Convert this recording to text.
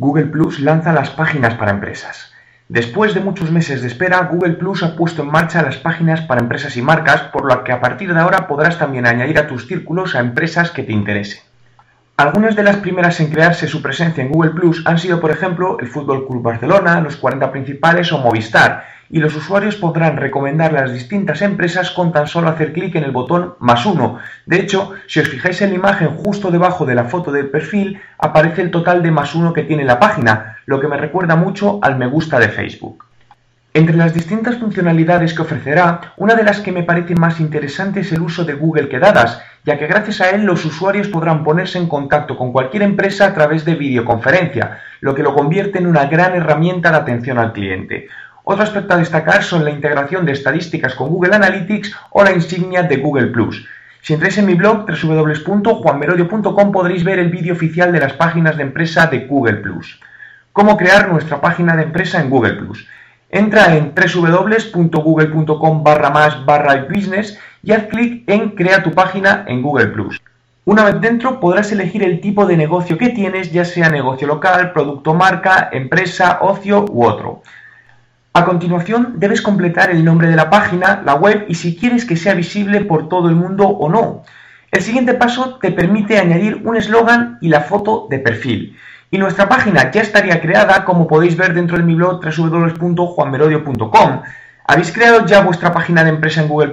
Google Plus lanza las páginas para empresas. Después de muchos meses de espera, Google Plus ha puesto en marcha las páginas para empresas y marcas, por lo que a partir de ahora podrás también añadir a tus círculos a empresas que te interesen. Algunas de las primeras en crearse su presencia en Google Plus han sido, por ejemplo, el Fútbol Club Barcelona, los 40 principales o Movistar, y los usuarios podrán recomendar las distintas empresas con tan solo hacer clic en el botón más uno. De hecho, si os fijáis en la imagen justo debajo de la foto del perfil, aparece el total de más uno que tiene la página, lo que me recuerda mucho al me gusta de Facebook. Entre las distintas funcionalidades que ofrecerá, una de las que me parece más interesante es el uso de Google Quedadas, ya que gracias a él los usuarios podrán ponerse en contacto con cualquier empresa a través de videoconferencia, lo que lo convierte en una gran herramienta de atención al cliente. Otro aspecto a destacar son la integración de estadísticas con Google Analytics o la insignia de Google Plus. Si entráis en mi blog www.juanmerodio.com podréis ver el vídeo oficial de las páginas de empresa de Google Plus. ¿Cómo crear nuestra página de empresa en Google Plus? Entra en www.google.com barra más barra business y haz clic en Crea tu página en Google Plus. Una vez dentro podrás elegir el tipo de negocio que tienes, ya sea negocio local, producto marca, empresa, ocio u otro. A continuación debes completar el nombre de la página, la web y si quieres que sea visible por todo el mundo o no. El siguiente paso te permite añadir un eslogan y la foto de perfil. Y nuestra página ya estaría creada como podéis ver dentro de mi blog www.juanmerodio.com. ¿Habéis creado ya vuestra página de empresa en Google?